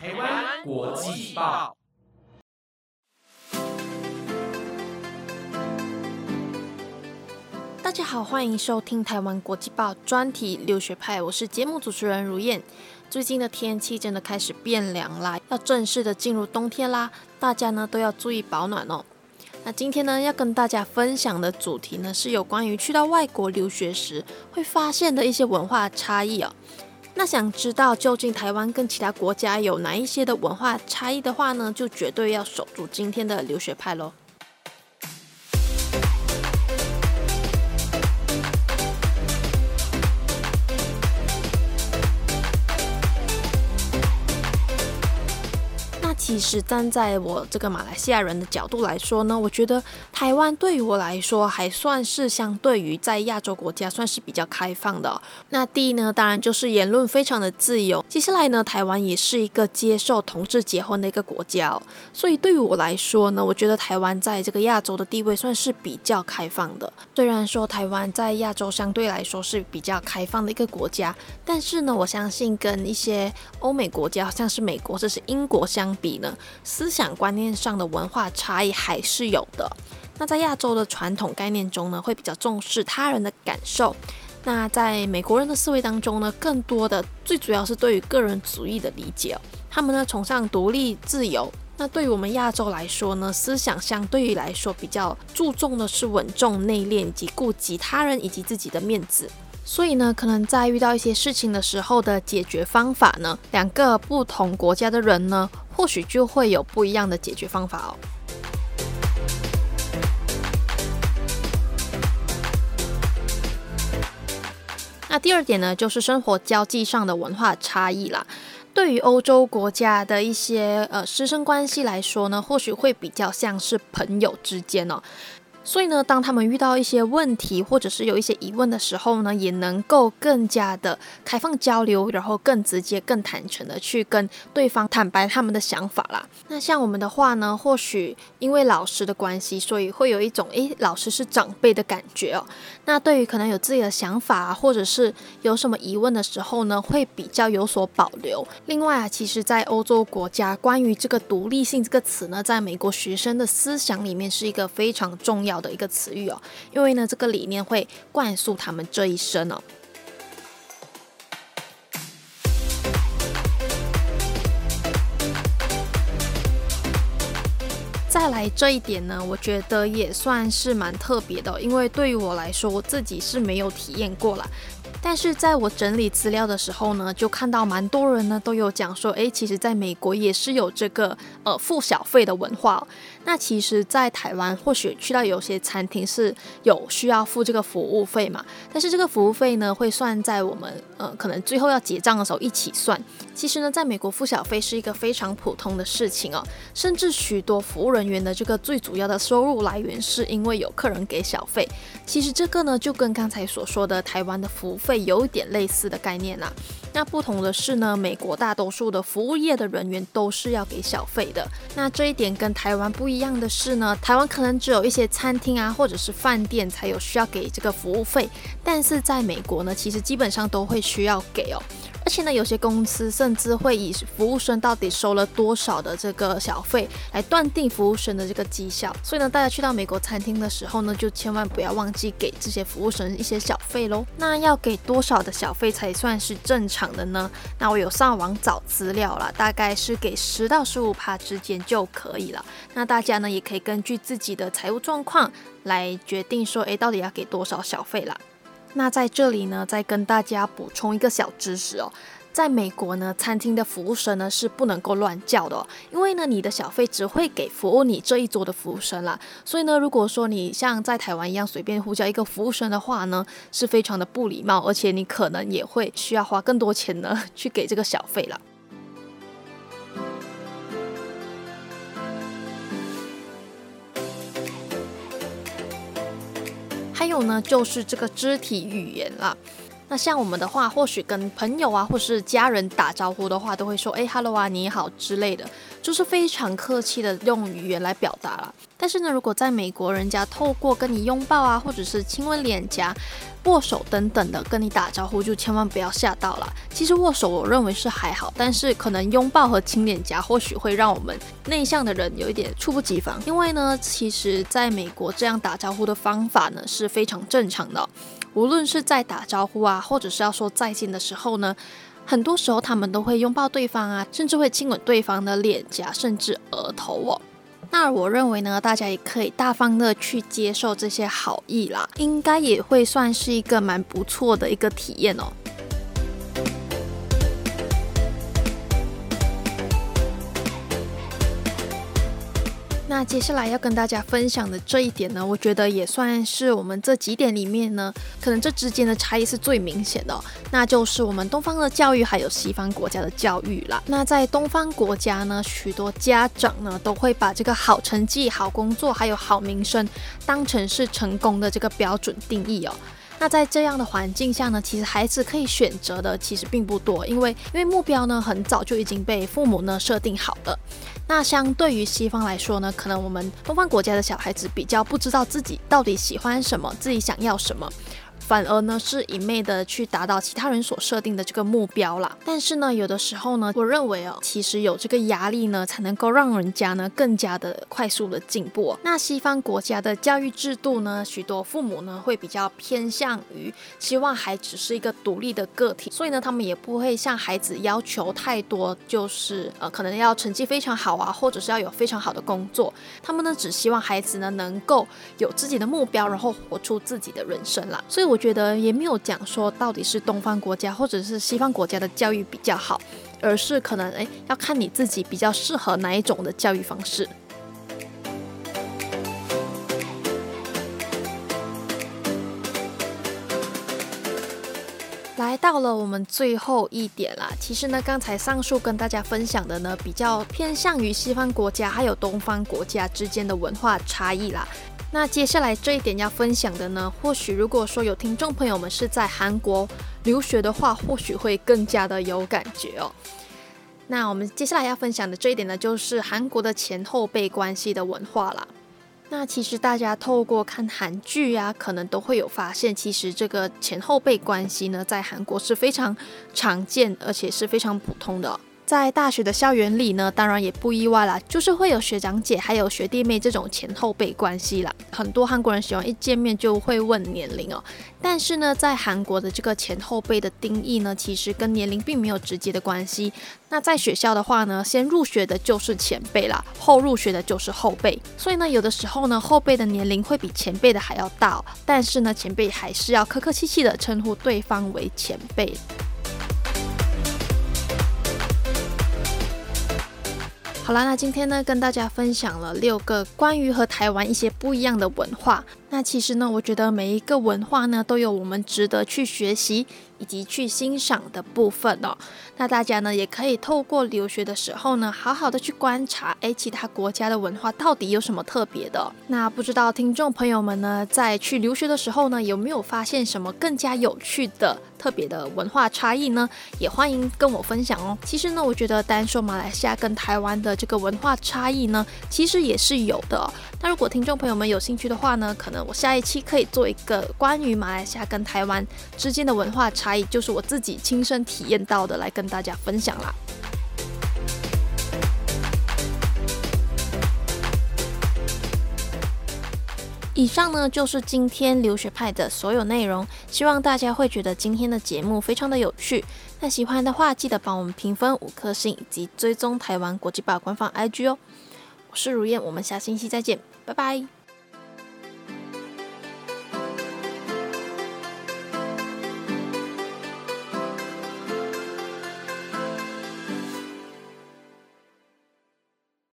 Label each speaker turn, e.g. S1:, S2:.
S1: 台湾国际报
S2: 大家好，欢迎收听台湾国际报专题留学派，我是节目主持人如燕。最近的天气真的开始变凉啦，要正式的进入冬天啦，大家呢都要注意保暖哦。那今天呢要跟大家分享的主题呢是有关于去到外国留学时会发现的一些文化差异哦。那想知道究竟台湾跟其他国家有哪一些的文化差异的话呢，就绝对要守住今天的留学派喽。其实站在我这个马来西亚人的角度来说呢，我觉得台湾对于我来说还算是相对于在亚洲国家算是比较开放的。那第一呢，当然就是言论非常的自由。接下来呢，台湾也是一个接受同志结婚的一个国家，所以对于我来说呢，我觉得台湾在这个亚洲的地位算是比较开放的。虽然说台湾在亚洲相对来说是比较开放的一个国家，但是呢，我相信跟一些欧美国家，像是美国或者是英国相比。呢，思想观念上的文化差异还是有的。那在亚洲的传统概念中呢，会比较重视他人的感受。那在美国人的思维当中呢，更多的最主要是对于个人主义的理解。他们呢崇尚独立自由。那对于我们亚洲来说呢，思想相对于来说比较注重的是稳重内敛以及顾及他人以及自己的面子。所以呢，可能在遇到一些事情的时候的解决方法呢，两个不同国家的人呢，或许就会有不一样的解决方法哦。那第二点呢，就是生活交际上的文化差异啦。对于欧洲国家的一些呃师生关系来说呢，或许会比较像是朋友之间哦。所以呢，当他们遇到一些问题或者是有一些疑问的时候呢，也能够更加的开放交流，然后更直接、更坦诚的去跟对方坦白他们的想法啦。那像我们的话呢，或许因为老师的关系，所以会有一种诶，老师是长辈的感觉哦。那对于可能有自己的想法啊，或者是有什么疑问的时候呢，会比较有所保留。另外啊，其实，在欧洲国家，关于这个独立性这个词呢，在美国学生的思想里面是一个非常重要。的一个词语哦，因为呢，这个理念会灌输他们这一生哦。这一点呢，我觉得也算是蛮特别的，因为对于我来说，我自己是没有体验过了。但是在我整理资料的时候呢，就看到蛮多人呢都有讲说，诶，其实在美国也是有这个呃付小费的文化。那其实，在台湾或许去到有些餐厅是有需要付这个服务费嘛，但是这个服务费呢会算在我们呃可能最后要结账的时候一起算。其实呢，在美国付小费是一个非常普通的事情哦，甚至许多服务人员的这个最主要的收入来源是因为有客人给小费。其实这个呢就跟刚才所说的台湾的服务费有一点类似的概念啦。那不同的是呢，美国大多数的服务业的人员都是要给小费的。那这一点跟台湾不一。样的是呢，台湾可能只有一些餐厅啊，或者是饭店才有需要给这个服务费，但是在美国呢，其实基本上都会需要给哦。而且呢，有些公司甚至会以服务生到底收了多少的这个小费来断定服务生的这个绩效。所以呢，大家去到美国餐厅的时候呢，就千万不要忘记给这些服务生一些小费喽。那要给多少的小费才算是正常的呢？那我有上网找资料了，大概是给十到十五趴之间就可以了。那大家呢，也可以根据自己的财务状况来决定说，诶，到底要给多少小费啦。那在这里呢，再跟大家补充一个小知识哦，在美国呢，餐厅的服务生呢是不能够乱叫的，哦，因为呢，你的小费只会给服务你这一桌的服务生啦。所以呢，如果说你像在台湾一样随便呼叫一个服务生的话呢，是非常的不礼貌，而且你可能也会需要花更多钱呢去给这个小费了。呢，就是这个肢体语言啦。那像我们的话，或许跟朋友啊，或是家人打招呼的话，都会说哎，hello 啊，你好之类的，就是非常客气的用语言来表达啦。但是呢，如果在美国，人家透过跟你拥抱啊，或者是亲吻脸颊、握手等等的跟你打招呼，就千万不要吓到了。其实握手我认为是还好，但是可能拥抱和亲脸颊，或许会让我们内向的人有一点猝不及防。因为呢，其实在美国这样打招呼的方法呢是非常正常的。无论是在打招呼啊，或者是要说再见的时候呢，很多时候他们都会拥抱对方啊，甚至会亲吻对方的脸颊，甚至额头哦。那我认为呢，大家也可以大方的去接受这些好意啦，应该也会算是一个蛮不错的一个体验哦。那接下来要跟大家分享的这一点呢，我觉得也算是我们这几点里面呢，可能这之间的差异是最明显的，那就是我们东方的教育还有西方国家的教育啦。那在东方国家呢，许多家长呢都会把这个好成绩、好工作还有好名声当成是成功的这个标准定义哦。那在这样的环境下呢，其实孩子可以选择的其实并不多，因为因为目标呢很早就已经被父母呢设定好了。那相对于西方来说呢，可能我们东方国家的小孩子比较不知道自己到底喜欢什么，自己想要什么。反而呢是一昧的去达到其他人所设定的这个目标啦。但是呢，有的时候呢，我认为哦，其实有这个压力呢，才能够让人家呢更加的快速的进步。那西方国家的教育制度呢，许多父母呢会比较偏向于希望孩子是一个独立的个体，所以呢，他们也不会向孩子要求太多，就是呃可能要成绩非常好啊，或者是要有非常好的工作。他们呢只希望孩子呢能够有自己的目标，然后活出自己的人生啦。所以我。觉得也没有讲说到底是东方国家或者是西方国家的教育比较好，而是可能诶要看你自己比较适合哪一种的教育方式。来到了我们最后一点啦，其实呢，刚才上述跟大家分享的呢，比较偏向于西方国家还有东方国家之间的文化差异啦。那接下来这一点要分享的呢，或许如果说有听众朋友们是在韩国留学的话，或许会更加的有感觉哦。那我们接下来要分享的这一点呢，就是韩国的前后辈关系的文化啦。那其实大家透过看韩剧啊，可能都会有发现，其实这个前后辈关系呢，在韩国是非常常见，而且是非常普通的。在大学的校园里呢，当然也不意外啦，就是会有学长姐还有学弟妹这种前后辈关系啦。很多韩国人喜欢一见面就会问年龄哦，但是呢，在韩国的这个前后辈的定义呢，其实跟年龄并没有直接的关系。那在学校的话呢，先入学的就是前辈啦，后入学的就是后辈。所以呢，有的时候呢，后辈的年龄会比前辈的还要大，但是呢，前辈还是要客客气气的称呼对方为前辈。好啦，那今天呢，跟大家分享了六个关于和台湾一些不一样的文化。那其实呢，我觉得每一个文化呢，都有我们值得去学习。以及去欣赏的部分哦，那大家呢也可以透过留学的时候呢，好好的去观察，哎，其他国家的文化到底有什么特别的？那不知道听众朋友们呢，在去留学的时候呢，有没有发现什么更加有趣的、特别的文化差异呢？也欢迎跟我分享哦。其实呢，我觉得单说马来西亚跟台湾的这个文化差异呢，其实也是有的。那如果听众朋友们有兴趣的话呢，可能我下一期可以做一个关于马来西亚跟台湾之间的文化差。就是我自己亲身体验到的，来跟大家分享啦。以上呢就是今天留学派的所有内容，希望大家会觉得今天的节目非常的有趣。那喜欢的话，记得帮我们评分五颗星，以及追踪台湾国际报官方 IG 哦。我是如燕，我们下星期再见，拜拜。